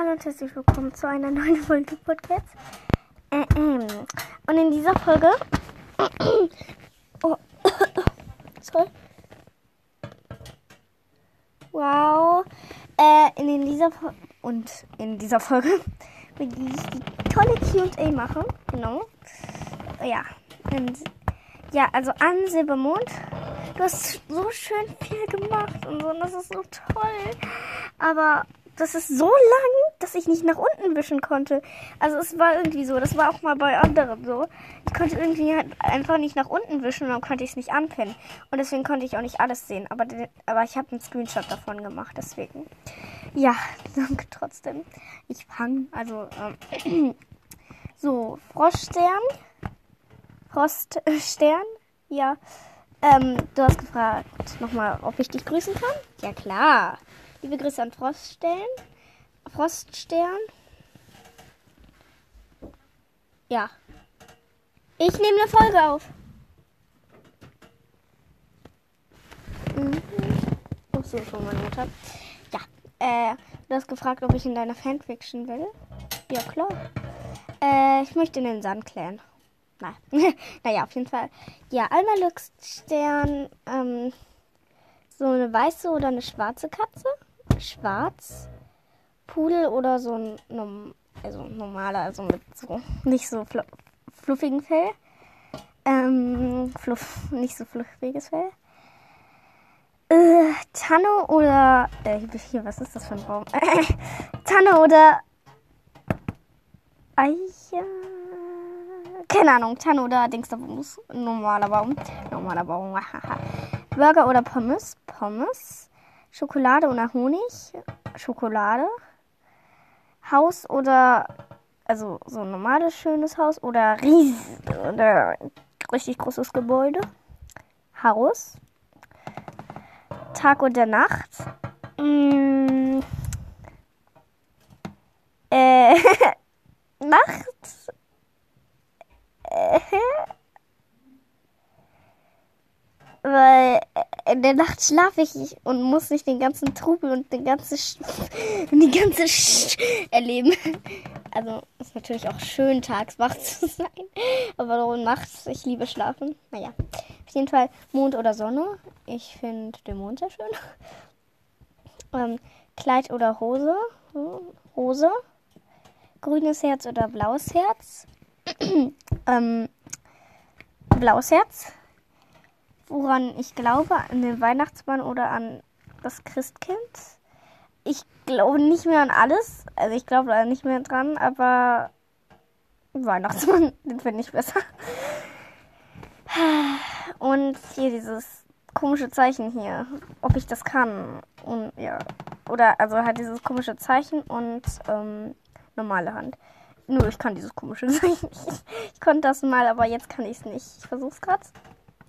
Hallo und herzlich willkommen zu einer neuen Folge Podcast. Äh, ähm. Und in dieser Folge. oh. Sorry. Wow. Äh, in dieser Fo und in dieser Folge will ich die tolle QA machen. Genau. Ja. Und ja, also an Silbermond. Du hast so schön viel gemacht und so. Und das ist so toll. Aber das ist so lang, dass ich nicht nach unten wischen konnte. Also es war irgendwie so, das war auch mal bei anderen so. Ich konnte irgendwie halt einfach nicht nach unten wischen und dann konnte ich es nicht anpinnen. Und deswegen konnte ich auch nicht alles sehen. Aber, aber ich habe einen Screenshot davon gemacht, deswegen. Ja, danke trotzdem. Ich fange, also, ähm, so, Froschstern. Froststern, ja. Ähm, du hast gefragt nochmal, ob ich dich grüßen kann? Ja, klar. Liebe Grüße an Froststern. Froststern. Ja. Ich nehme eine Folge auf. Mhm. Ach so, schon meine Mutter. Ja. Äh, du hast gefragt, ob ich in deiner Fanfiction will. Ja, klar. Äh, ich möchte in den Sand klären. Nein. naja, auf jeden Fall. Ja, Alma Lux-Stern. Ähm, so eine weiße oder eine schwarze Katze? Schwarz. Pudel oder so ein also normaler, also mit so nicht so fl fluffigen Fell. Ähm, fluff, nicht so fluffiges Fell. Äh, Tanne oder äh, hier, was ist das für ein Baum? Tanne oder Eiche? Keine Ahnung, Tanne oder Dingsterbums. Normaler Baum. Normaler Baum. Burger oder Pommes? Pommes. Schokolade oder Honig? Schokolade. Haus oder also so ein normales schönes Haus oder ries oder richtig großes Gebäude. Haus. Tag oder Nacht. Mm. Äh, Nacht. Äh, weil in der Nacht schlafe ich und muss nicht den ganzen Trubel und den ganzen Sch und die ganze Sch erleben. Also ist natürlich auch schön, tags wach zu sein. Aber nachts, ich liebe schlafen. Naja, auf jeden Fall Mond oder Sonne. Ich finde den Mond sehr schön. Ähm, Kleid oder Hose. Hose. Grünes Herz oder blaues Herz. ähm, blaues Herz woran ich glaube, an den Weihnachtsmann oder an das Christkind. Ich glaube nicht mehr an alles. Also ich glaube da nicht mehr dran, aber Weihnachtsmann, den finde ich besser. Und hier dieses komische Zeichen hier, ob ich das kann. Und ja. Oder also halt dieses komische Zeichen und ähm, normale Hand. Nur ich kann dieses komische Zeichen nicht. Ich konnte das mal, aber jetzt kann ich es nicht. Ich versuch's gerade.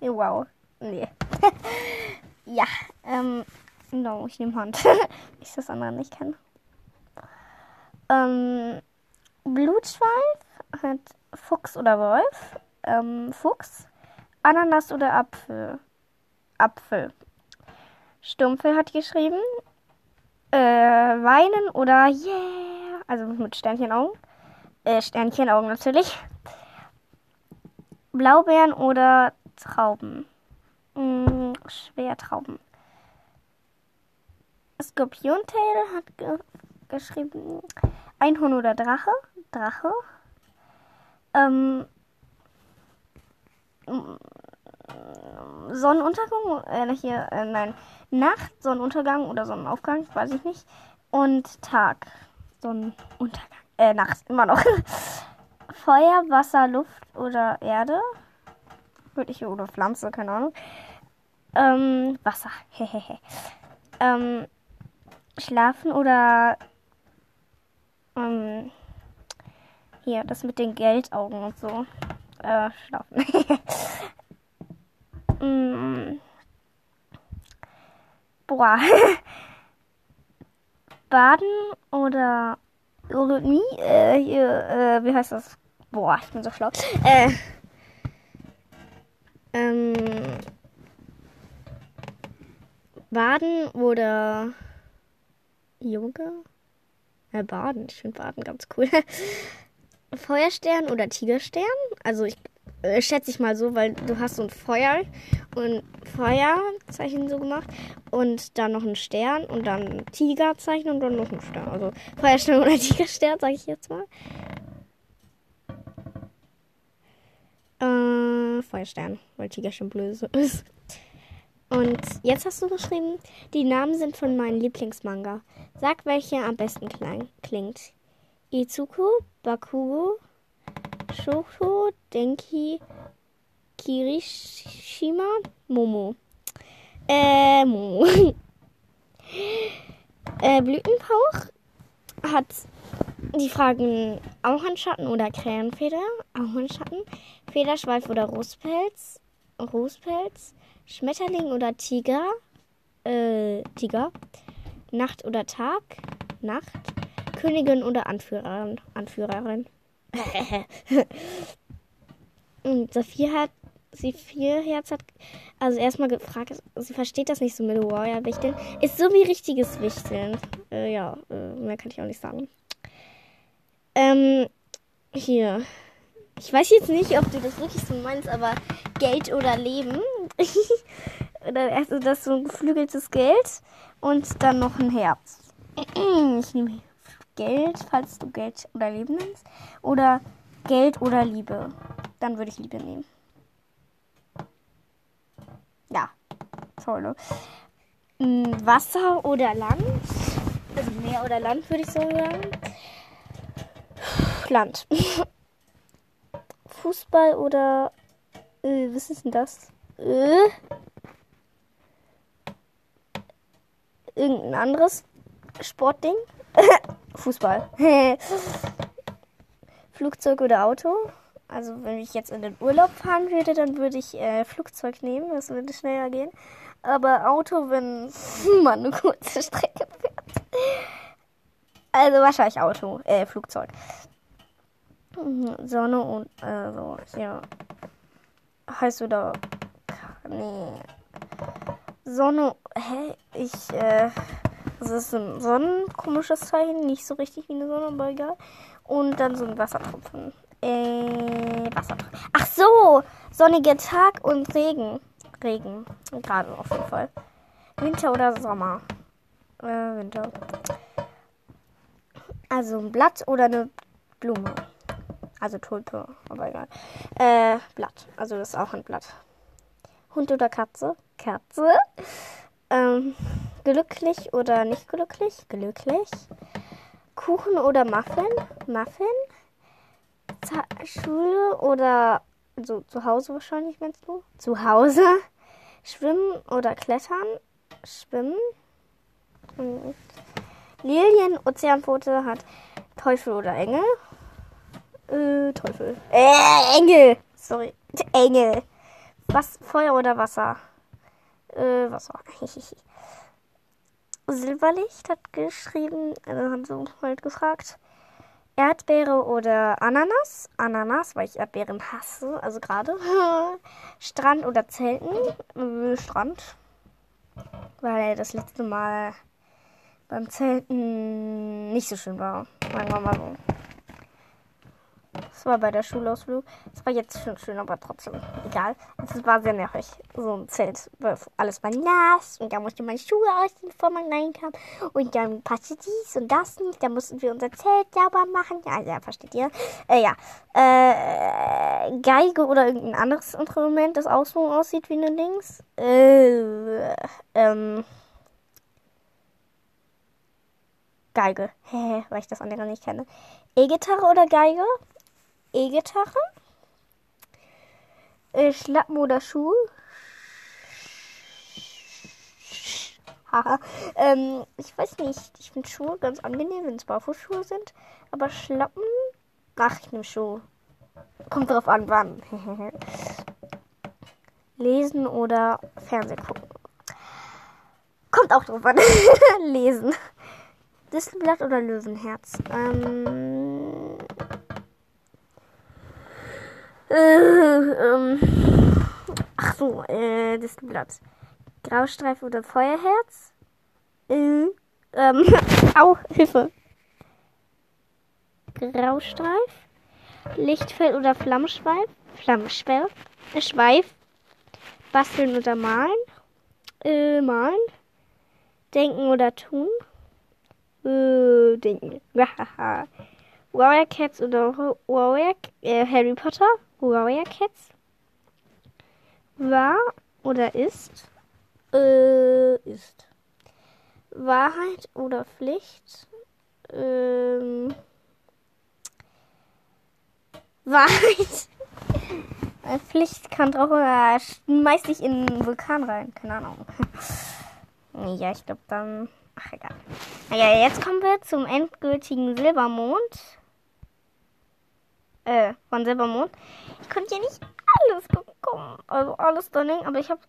Wow. Nee. ja, ähm, no, ich nehme Hand. ich das andere nicht kenne. Ähm, Blutschweif hat Fuchs oder Wolf. Ähm, Fuchs. Ananas oder Apfel. Apfel. Stumpfe hat geschrieben. Äh, weinen oder yeah. Also mit Sternchenaugen. Äh, Sternchenaugen natürlich. Blaubeeren oder Trauben. Schwertrauben. Skorpiontail hat ge geschrieben Einhorn oder Drache. Drache. Ähm, Sonnenuntergang, äh, hier, äh, nein, Nacht, Sonnenuntergang oder Sonnenaufgang, weiß ich nicht. Und Tag, Sonnenuntergang, äh, Nacht, immer noch. Feuer, Wasser, Luft oder Erde. Würde ich, oder Pflanze, keine Ahnung. Ähm, Wasser. Hehehe. ähm, schlafen oder ähm, hier, das mit den Geldaugen und so. Äh, schlafen. mm. Boah. Baden oder Ironie? Äh, hier, äh, wie heißt das? Boah, ich bin so schlau. Äh, ähm, Baden oder Yoga? Äh, Baden. Ich finde Baden ganz cool. Feuerstern oder Tigerstern. Also ich äh, schätze ich mal so, weil du hast so ein Feuer und Feuerzeichen so gemacht und dann noch ein Stern und dann ein Tigerzeichen und dann noch ein Stern. Also Feuerstern oder Tigerstern, sage ich jetzt mal. Äh, Feuerstern, weil Tiger schon böse ist. Und jetzt hast du geschrieben, die Namen sind von meinem Lieblingsmanga. Sag, welcher am besten klang, klingt. Izuku, Bakugo, Shoko, Denki, Kirishima, Momo. Äh, Momo. äh, Blütenpauch hat die Fragen Auernschatten oder Krähenfeder, Auernschatten, Federschweif oder Rußpelz, Rußpelz, Schmetterling oder Tiger, äh, Tiger, Nacht oder Tag, Nacht, Königin oder Anführerin, Anführerin. Und Sophie hat, vier Herz hat, also erstmal gefragt, sie versteht das nicht so mit Warrior Wichteln. Ist so wie richtiges Wichteln. Äh, ja, äh, mehr kann ich auch nicht sagen. Ähm, hier. Ich weiß jetzt nicht, ob du das wirklich so meinst, aber Geld oder Leben. oder also das so ein geflügeltes Geld und dann noch ein Herz. Ich nehme Geld, falls du Geld oder Leben nimmst. Oder Geld oder Liebe. Dann würde ich Liebe nehmen. Ja, toll. Ne? Wasser oder Land? Also Meer oder Land würde ich so sagen. Land. Fußball oder äh, was ist denn das? Äh, irgendein anderes Sportding? Fußball. Flugzeug oder Auto? Also wenn ich jetzt in den Urlaub fahren würde, dann würde ich äh, Flugzeug nehmen, das würde schneller gehen. Aber Auto, wenn man eine kurze Strecke fährt. Also wahrscheinlich Auto, äh, Flugzeug. Mhm, Sonne und, also, ja. Heiß oder, nee. Sonne, hä? Ich, äh, das ist ein sonnenkomisches Zeichen, nicht so richtig wie eine Sonne, aber egal. Und dann so ein Wassertropfen. Äh, Wassertropfen. Ach so, sonniger Tag und Regen. Regen, gerade auf jeden Fall. Winter oder Sommer? Äh, Winter. Also ein Blatt oder eine Blume. Also Tulpe, aber egal. Äh, Blatt. Also das ist auch ein Blatt. Hund oder Katze? Katze. Ähm, glücklich oder nicht glücklich? Glücklich. Kuchen oder Muffin? Muffin. Z Schule oder so zu Hause wahrscheinlich, meinst du? Zu Hause. Schwimmen oder klettern? Schwimmen. Und Lilien, Ozeanpfote hat Teufel oder Engel? Äh, Teufel. Äh, Engel. Sorry. Engel. Was, Feuer oder Wasser? Äh, Wasser. Silberlicht hat geschrieben, also hat so halt gefragt. Erdbeere oder Ananas? Ananas, weil ich Erdbeeren hasse, also gerade. Strand oder Zelten? Äh, Strand. Weil das letzte Mal beim Zelten nicht so schön war. Sagen wir mal so. Das war bei der Schulausflug. Das war jetzt schon schön, aber trotzdem egal. Es war sehr nervig. So ein Zelt. Alles war nass und da musste man Schuhe ausziehen, bevor man reinkam. Und dann passte dies und das nicht. Da mussten wir unser Zelt sauber machen. Ja, ja, versteht ihr? Äh, ja. Äh, Geige oder irgendein anderes Instrument, das auch so aussieht wie eine Dings. Äh, ähm. Geige. Weil ich das andere nicht kenne. E-Gitarre oder Geige? E-Gitarre. Äh, Schlappen oder Schuh. Haha. ähm, ich weiß nicht. Ich finde Schuhe ganz angenehm, wenn es Barfußschuhe sind. Aber Schlappen. Ach, ich nehme Schuhe. Kommt drauf an, wann. Lesen oder Fernseh gucken. Kommt auch drauf an. Lesen. Distelblatt oder Löwenherz? Ähm, äh, ähm, ach so, äh, Distelblatt. Graustreifen oder Feuerherz? Äh, ähm, au, Hilfe. Graustreif, Lichtfeld oder Flammschweif, Flammschweif, äh, Schweif, basteln oder malen, äh, malen, denken oder tun, äh, denken, Warrior Cats oder Warrior, äh, Harry Potter, Warrior Cats, war oder ist, äh, ist. Wahrheit oder Pflicht, ähm, Wahrheit. Pflicht kann drauf oder schmeiß dich in einen Vulkan rein. Keine Ahnung. ja, ich glaube dann. Ach, egal. Naja, jetzt kommen wir zum endgültigen Silbermond. Äh, von Silbermond. Ich konnte ja nicht alles bekommen. Also alles Stunning, aber ich habe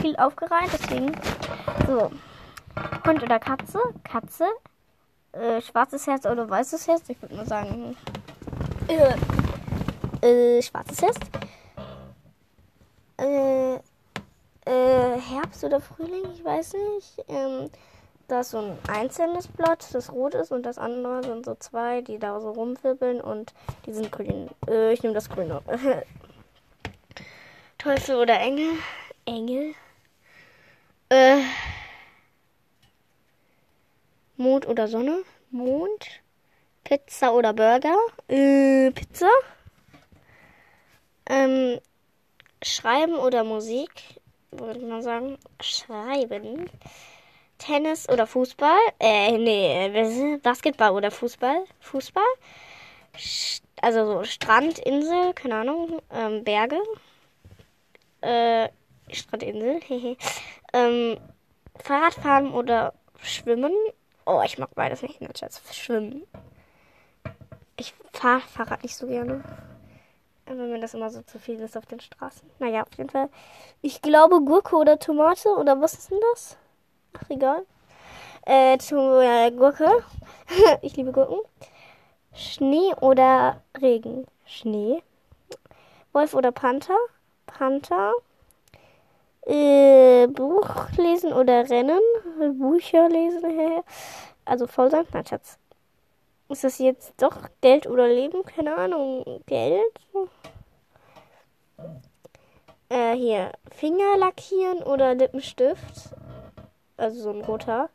viel aufgereiht, deswegen. So. Hund oder Katze? Katze. Äh, schwarzes Herz oder weißes Herz? Ich würde mal sagen. Äh, äh, schwarzes Herz. Äh, äh, Herbst oder Frühling, ich weiß nicht. Ähm, da ist so ein einzelnes Blatt, das rot ist, und das andere sind so zwei, die da so rumwirbeln und die sind grün. Äh, ich nehme das Grüne. Teufel oder Engel? Engel. Äh, Mond oder Sonne? Mond. Pizza oder Burger? Äh, Pizza. Ähm, Schreiben oder Musik? Würde man sagen. Schreiben. Tennis oder Fußball? Äh, nee, Basketball oder Fußball? Fußball? Also so Strand, Insel, keine Ahnung, ähm, Berge. Äh, Strandinsel, hehe. ähm, Fahrradfahren oder Schwimmen? Oh, ich mag beides nicht. Schatz. Schwimmen. Ich fahre Fahrrad nicht so gerne. Wenn mir das immer so zu viel ist auf den Straßen. Naja, auf jeden Fall. Ich glaube Gurke oder Tomate oder was ist denn das? Ach, egal. Äh, äh Gurke. ich liebe Gurken. Schnee oder Regen? Schnee. Wolf oder Panther? Panther. Äh, Buch lesen oder rennen? Bücher lesen? also voll sein? Nein, Schatz. Ist das jetzt doch Geld oder Leben? Keine Ahnung. Geld? Äh, hier. Finger lackieren oder Lippenstift? Also so ein roter.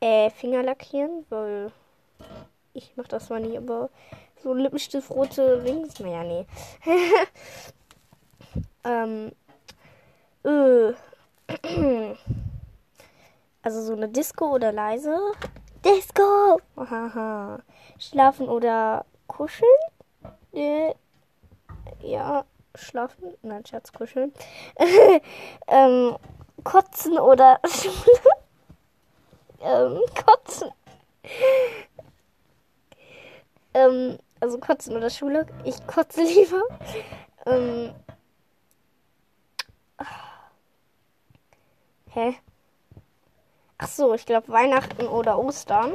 Äh, Finger lackieren, weil ich mach das zwar nie, aber so Lippenstift, rote Rings. Naja, nee. ähm, äh. Also so eine Disco oder leise. Disco! Haha. Schlafen oder kuscheln? Äh, ja, schlafen. Nein, Schatz, kuscheln. ähm, kotzen oder ähm, kotzen. ähm, also kotzen oder Schule. Ich kotze lieber. Ähm, Hä? Ach so, ich glaube Weihnachten oder Ostern.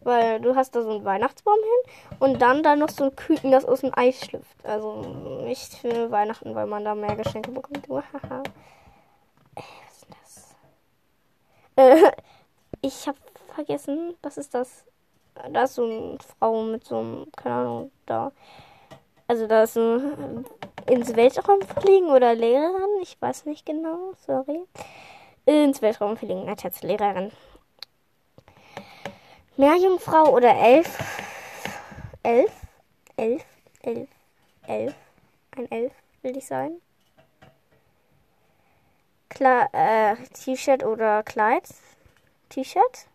Weil du hast da so einen Weihnachtsbaum hin und dann da noch so ein Küken, das aus dem Eis schlüpft. Also nicht für Weihnachten, weil man da mehr Geschenke bekommt. Das? Äh, ich habe vergessen, was ist das? Da ist so eine Frau mit so einem, keine Ahnung, da. Also da ist ein ins Weltraum fliegen oder Lehrerin, ich weiß nicht genau, sorry ins Weltraum fliegen als Lehrerin. Meerjungfrau oder Elf? Elf? Elf? Elf? Elf? Ein Elf will ich sein. Äh, T-Shirt oder Kleid? T-Shirt?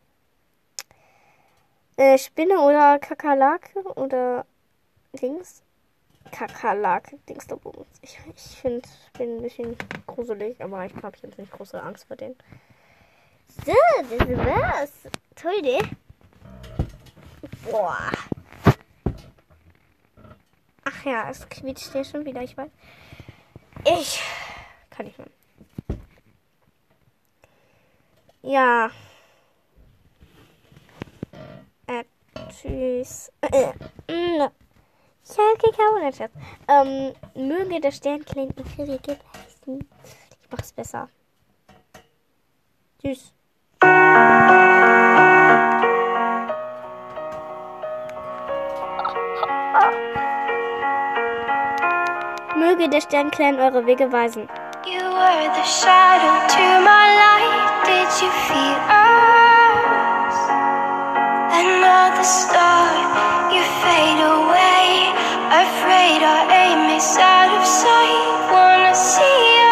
Äh, Spinne oder Kakerlake oder Dings? Kakerlake, Dingsterbums. Ich, ich finde, bin ein bisschen gruselig, aber ich habe jetzt nicht große Angst vor denen. So, das war's. Toll, ne? Boah. Ach ja, es quietscht hier schon wieder, ich weiß. Ich kann nicht mehr. Ja. Äh, tschüss. Äh, äh, Schalke Kaunerschatz. Ähm, möge der Sternklingen für ihr leisten. Ich mach's besser. Tschüss. Möge der Sternclan eure Wege weisen. You were the shadow to my light. Did you feel us? Another star, you fade away. Afraid our aim is out of sight. Wanna see you.